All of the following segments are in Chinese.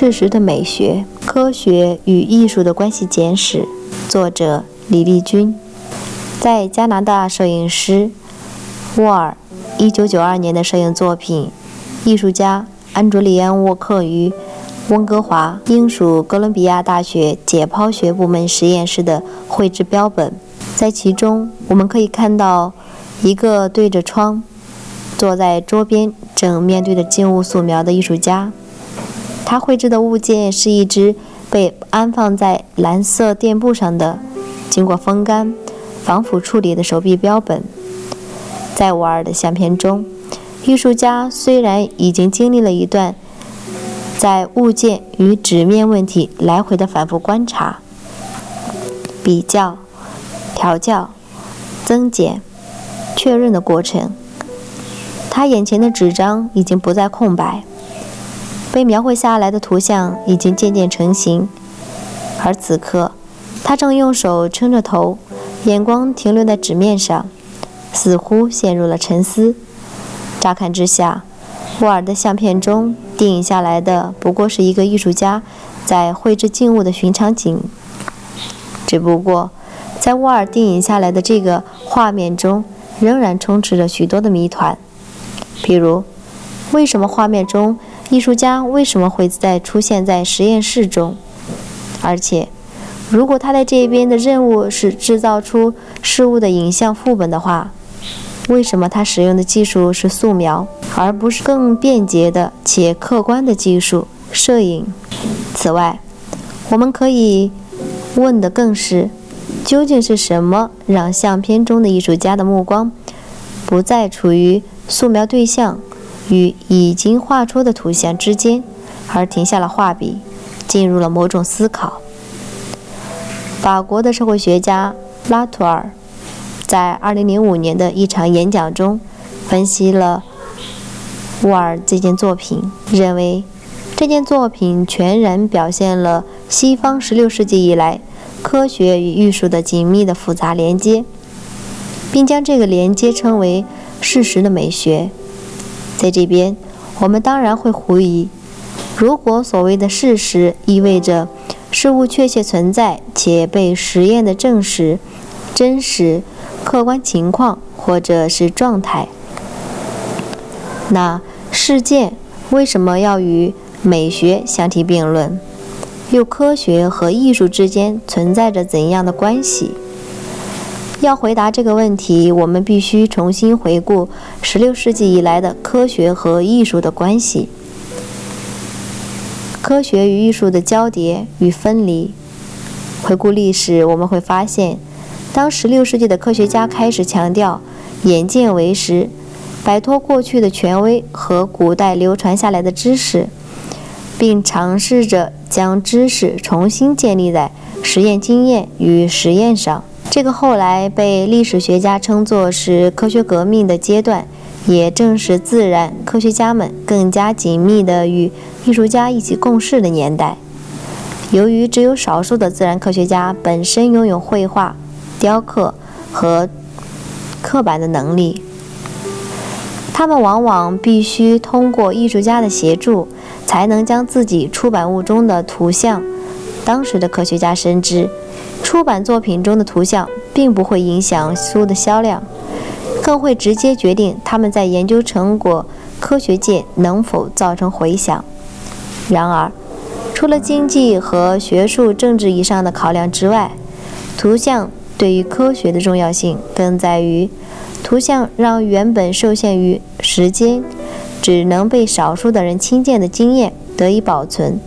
事实的美学、科学与艺术的关系简史，作者李立军，在加拿大摄影师沃尔1992年的摄影作品，艺术家安卓里安沃克于温哥华英属哥伦比亚大学解剖学部门实验室的绘制标本，在其中我们可以看到一个对着窗，坐在桌边正面对着静物素描的艺术家。他绘制的物件是一只被安放在蓝色垫布上的、经过风干、防腐处理的手臂标本。在瓦尔的相片中，艺术家虽然已经经历了一段在物件与纸面问题来回的反复观察、比较、调教、增减、确认的过程，他眼前的纸张已经不再空白。被描绘下来的图像已经渐渐成型，而此刻，他正用手撑着头，眼光停留在纸面上，似乎陷入了沉思。乍看之下，沃尔的相片中定影下来的不过是一个艺术家在绘制静物的寻常景。只不过，在沃尔定影下来的这个画面中，仍然充斥着许多的谜团，比如，为什么画面中？艺术家为什么会在出现在实验室中？而且，如果他在这边的任务是制造出事物的影像副本的话，为什么他使用的技术是素描，而不是更便捷的且客观的技术——摄影？此外，我们可以问的更是：究竟是什么让相片中的艺术家的目光不再处于素描对象？与已经画出的图像之间，而停下了画笔，进入了某种思考。法国的社会学家拉图尔在2005年的一场演讲中，分析了沃尔这件作品，认为这件作品全然表现了西方16世纪以来科学与艺术的紧密的复杂连接，并将这个连接称为事实的美学。在这边，我们当然会狐疑：如果所谓的事实意味着事物确切存在且被实验的证实、真实、客观情况或者是状态，那事件为什么要与美学相提并论？又科学和艺术之间存在着怎样的关系？要回答这个问题，我们必须重新回顾16世纪以来的科学和艺术的关系。科学与艺术的交叠与分离。回顾历史，我们会发现，当16世纪的科学家开始强调眼见为实，摆脱过去的权威和古代流传下来的知识，并尝试着将知识重新建立在实验经验与实验上。这个后来被历史学家称作是科学革命的阶段，也正是自然科学家们更加紧密地与艺术家一起共事的年代。由于只有少数的自然科学家本身拥有绘画、雕刻和刻板的能力，他们往往必须通过艺术家的协助，才能将自己出版物中的图像。当时的科学家深知。出版作品中的图像并不会影响书的销量，更会直接决定他们在研究成果科学界能否造成回响。然而，除了经济和学术政治以上的考量之外，图像对于科学的重要性更在于，图像让原本受限于时间、只能被少数的人亲见的经验得以保存、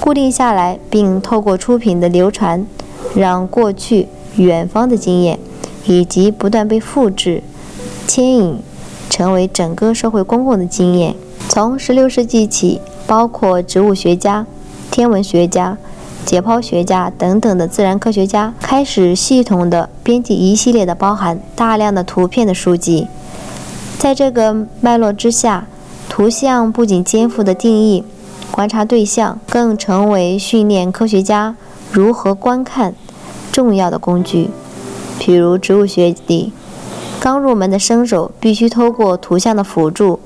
固定下来，并透过出品的流传。让过去远方的经验，以及不断被复制、牵引、成为整个社会公共的经验。从16世纪起，包括植物学家、天文学家、解剖学家等等的自然科学家开始系统地编辑一系列的包含大量的图片的书籍。在这个脉络之下，图像不仅肩负的定义、观察对象，更成为训练科学家如何观看重要的工具。譬如植物学里，刚入门的生手必须通过图像的辅助。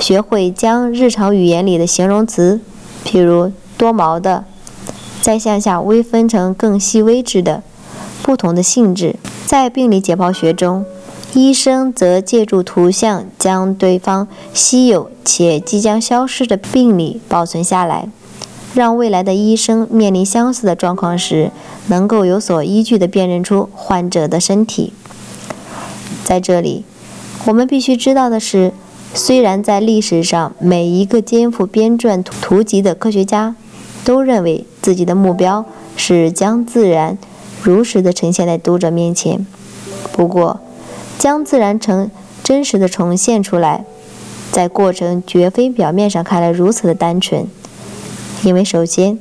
学会将日常语言里的形容词，譬如多毛的，再向下微分成更细微质的不同的性质。在病理解剖学中，医生则借助图像将对方稀有且即将消失的病理保存下来，让未来的医生面临相似的状况时，能够有所依据地辨认出患者的身体。在这里，我们必须知道的是。虽然在历史上，每一个肩负编撰图集的科学家都认为自己的目标是将自然如实的呈现在读者面前，不过，将自然呈真实的重现出来，在过程绝非表面上看来如此的单纯，因为首先，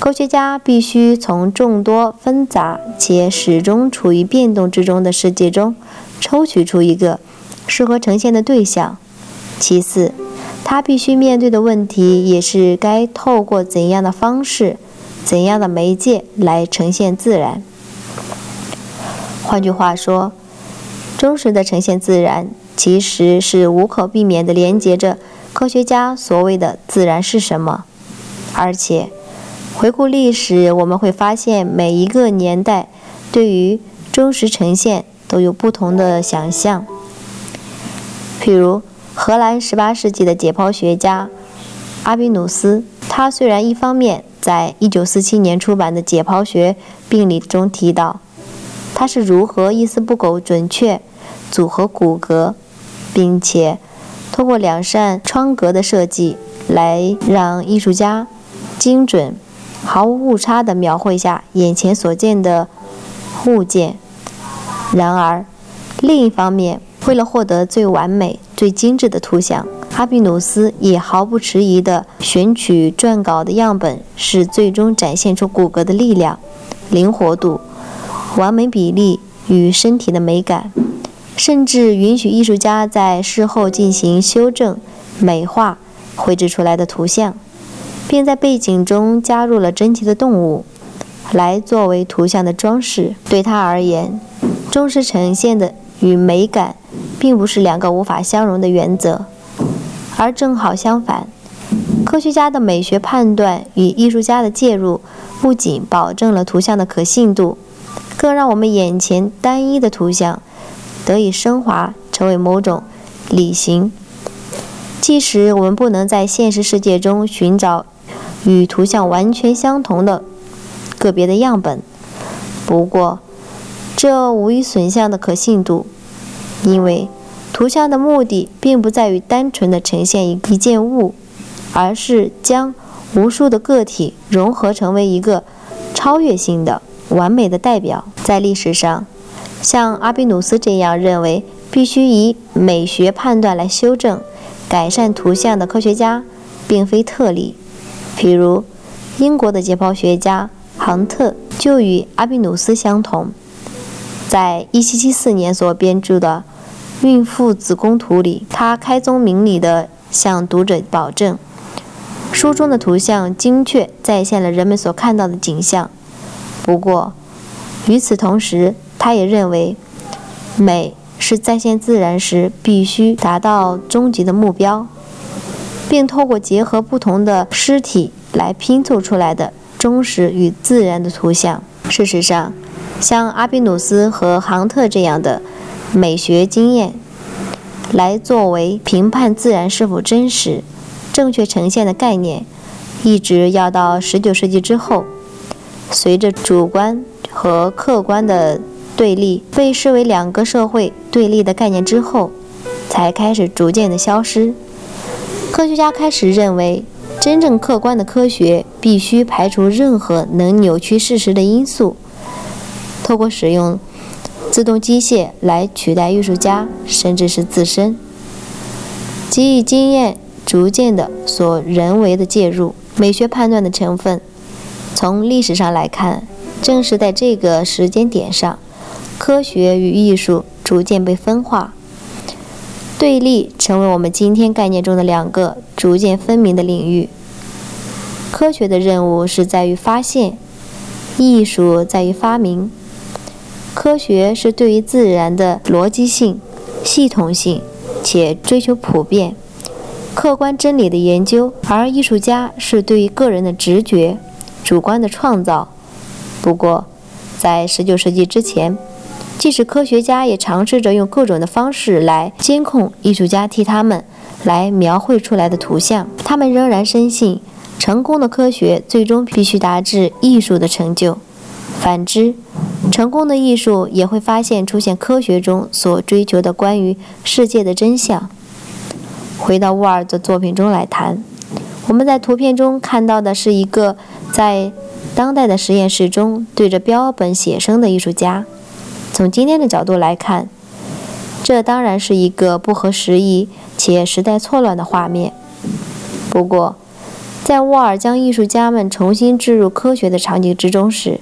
科学家必须从众多纷杂且始终处于变动之中的世界中抽取出一个适合呈现的对象。其次，他必须面对的问题也是该透过怎样的方式、怎样的媒介来呈现自然。换句话说，忠实的呈现自然，其实是无可避免地连接着科学家所谓的“自然是什么”。而且，回顾历史，我们会发现每一个年代对于忠实呈现都有不同的想象。譬如，荷兰18世纪的解剖学家阿比努斯，他虽然一方面在1947年出版的《解剖学病理》中提到他是如何一丝不苟、准确组合骨骼，并且通过两扇窗格的设计来让艺术家精准、毫无误差地描绘下眼前所见的物件，然而另一方面，为了获得最完美、最精致的图像，哈比努斯也毫不迟疑地选取撰稿的样本，是最终展现出骨骼的力量、灵活度、完美比例与身体的美感，甚至允许艺术家在事后进行修正、美化绘制出来的图像，并在背景中加入了真奇的动物，来作为图像的装饰。对他而言，忠实呈现的与美感。并不是两个无法相容的原则，而正好相反。科学家的美学判断与艺术家的介入，不仅保证了图像的可信度，更让我们眼前单一的图像得以升华，成为某种理型。即使我们不能在现实世界中寻找与图像完全相同的个别的样本，不过这无疑损相的可信度。因为图像的目的并不在于单纯的呈现一一件物，而是将无数的个体融合成为一个超越性的完美的代表。在历史上，像阿比努斯这样认为必须以美学判断来修正、改善图像的科学家，并非特例。比如，英国的解剖学家杭特就与阿比努斯相同。在1774年所编著的《孕妇子宫图》里，他开宗明理地向读者保证，书中的图像精确再现了人们所看到的景象。不过，与此同时，他也认为，美是再现自然时必须达到终极的目标，并透过结合不同的尸体来拼凑出来的忠实与自然的图像。事实上，像阿比努斯和杭特这样的美学经验，来作为评判自然是否真实、正确呈现的概念，一直要到19世纪之后，随着主观和客观的对立被视为两个社会对立的概念之后，才开始逐渐的消失。科学家开始认为，真正客观的科学必须排除任何能扭曲事实的因素。透过使用自动机械来取代艺术家，甚至是自身。基于经验逐渐的所人为的介入，美学判断的成分。从历史上来看，正是在这个时间点上，科学与艺术逐渐被分化，对立成为我们今天概念中的两个逐渐分明的领域。科学的任务是在于发现，艺术在于发明。科学是对于自然的逻辑性、系统性且追求普遍、客观真理的研究，而艺术家是对于个人的直觉、主观的创造。不过，在19世纪之前，即使科学家也尝试着用各种的方式来监控艺术家替他们来描绘出来的图像，他们仍然深信，成功的科学最终必须达至艺术的成就。反之，成功的艺术也会发现出现科学中所追求的关于世界的真相。回到沃尔的作品中来谈，我们在图片中看到的是一个在当代的实验室中对着标本写生的艺术家。从今天的角度来看，这当然是一个不合时宜且时代错乱的画面。不过，在沃尔将艺术家们重新置入科学的场景之中时，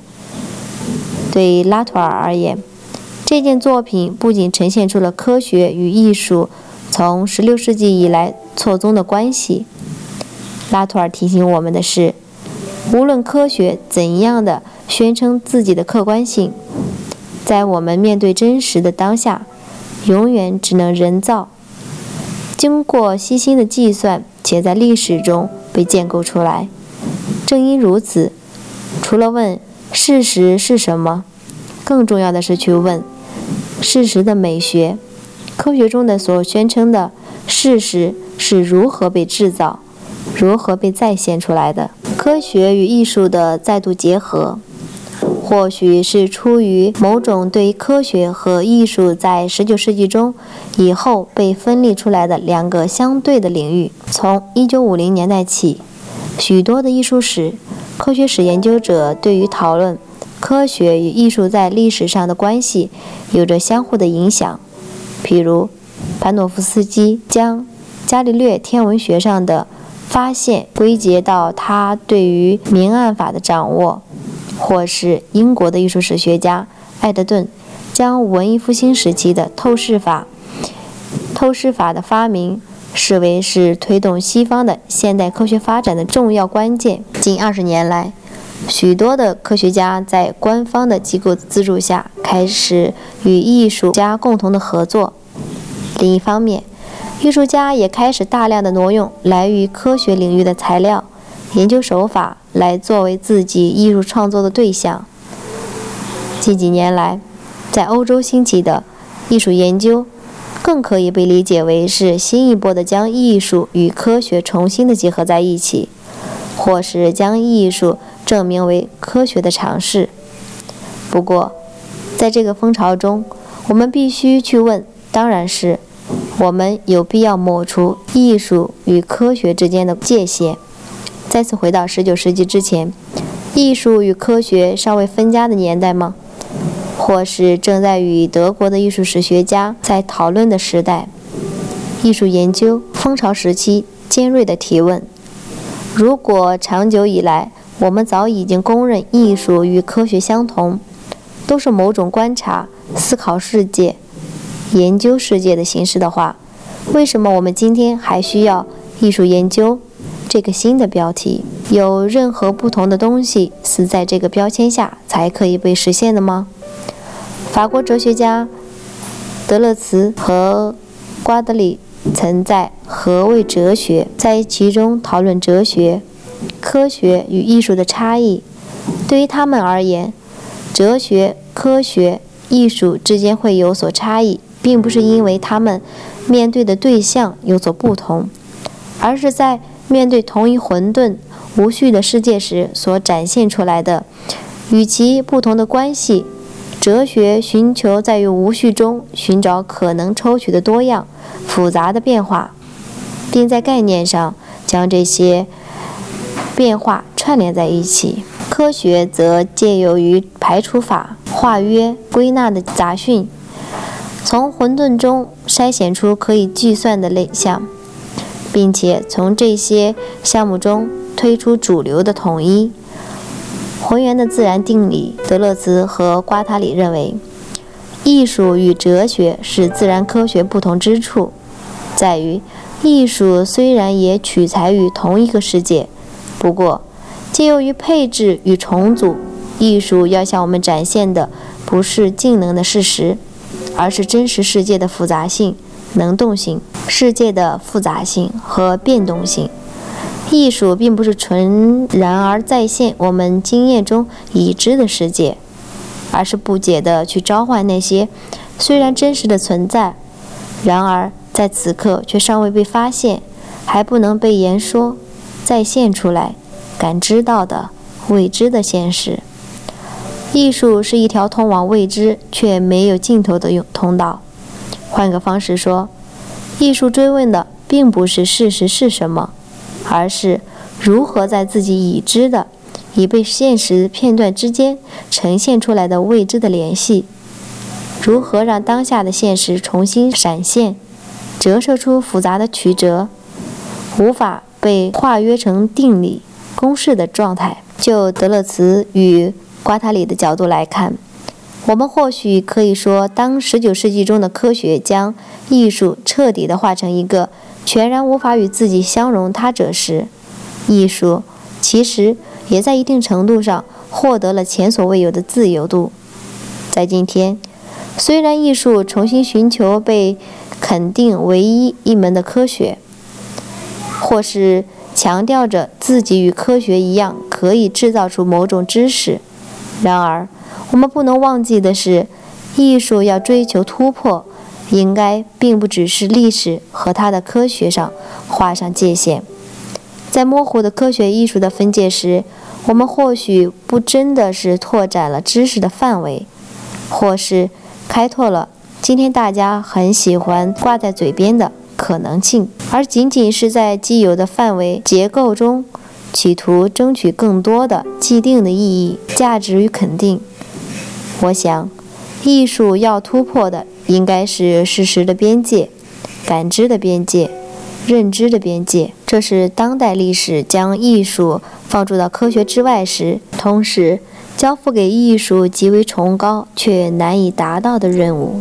对拉图尔而言，这件作品不仅呈现出了科学与艺术从16世纪以来错综的关系。拉图尔提醒我们的是，无论科学怎样的宣称自己的客观性，在我们面对真实的当下，永远只能人造，经过细心的计算，且在历史中被建构出来。正因如此，除了问。事实是什么？更重要的是去问事实的美学。科学中的所宣称的事实是如何被制造、如何被再现出来的？科学与艺术的再度结合，或许是出于某种对科学和艺术在19世纪中以后被分立出来的两个相对的领域。从1950年代起，许多的艺术史。科学史研究者对于讨论科学与艺术在历史上的关系有着相互的影响。譬如，潘诺夫斯基将伽利略天文学上的发现归结到他对于明暗法的掌握，或是英国的艺术史学家艾德顿将文艺复兴时期的透视法、透视法的发明。视为是推动西方的现代科学发展的重要关键。近二十年来，许多的科学家在官方的机构资助下，开始与艺术家共同的合作。另一方面，艺术家也开始大量的挪用来于科学领域的材料、研究手法来作为自己艺术创作的对象。近几年来，在欧洲兴起的艺术研究。更可以被理解为是新一波的将艺术与科学重新的结合在一起，或是将艺术证明为科学的尝试。不过，在这个风潮中，我们必须去问：当然是我们有必要抹除艺术与科学之间的界限，再次回到19世纪之前，艺术与科学尚未分家的年代吗？或是正在与德国的艺术史学家在讨论的时代，艺术研究风潮时期尖锐的提问：如果长久以来我们早已经公认艺术与科学相同，都是某种观察、思考世界、研究世界的形式的话，为什么我们今天还需要艺术研究这个新的标题？有任何不同的东西是在这个标签下才可以被实现的吗？法国哲学家德勒茨和瓜德里曾在《何谓哲学》在其中讨论哲学、科学与艺术的差异。对于他们而言，哲学、科学、艺术之间会有所差异，并不是因为他们面对的对象有所不同，而是在面对同一混沌无序的世界时所展现出来的与其不同的关系。哲学寻求在于无序中寻找可能抽取的多样、复杂的变化，并在概念上将这些变化串联在一起。科学则借由于排除法、化约、归纳的杂讯，从混沌中筛选出可以计算的类项，并且从这些项目中推出主流的统一。浑圆的自然定理，德勒兹和瓜塔里认为，艺术与哲学是自然科学不同之处，在于艺术虽然也取材于同一个世界，不过借由于配置与重组，艺术要向我们展现的不是静能的事实，而是真实世界的复杂性、能动性、世界的复杂性和变动性。艺术并不是纯然而再现我们经验中已知的世界，而是不解地去召唤那些虽然真实的存在，然而在此刻却尚未被发现、还不能被言说、再现出来、感知到的未知的现实。艺术是一条通往未知却没有尽头的通道。换个方式说，艺术追问的并不是事实是什么。而是如何在自己已知的、已被现实片段之间呈现出来的未知的联系，如何让当下的现实重新闪现，折射出复杂的曲折，无法被化约成定理公式的状态。就德勒兹与瓜塔里的角度来看，我们或许可以说，当19世纪中的科学将艺术彻底地化成一个。全然无法与自己相容他者时，艺术其实也在一定程度上获得了前所未有的自由度。在今天，虽然艺术重新寻求被肯定唯一一门的科学，或是强调着自己与科学一样可以制造出某种知识，然而我们不能忘记的是，艺术要追求突破。应该并不只是历史和它的科学上画上界限，在模糊的科学艺术的分界时，我们或许不真的是拓展了知识的范围，或是开拓了今天大家很喜欢挂在嘴边的可能性，而仅仅是在既有的范围结构中，企图争取更多的既定的意义、价值与肯定。我想，艺术要突破的。应该是事实的边界、感知的边界、认知的边界。这是当代历史将艺术放逐到科学之外时，同时交付给艺术极为崇高却难以达到的任务。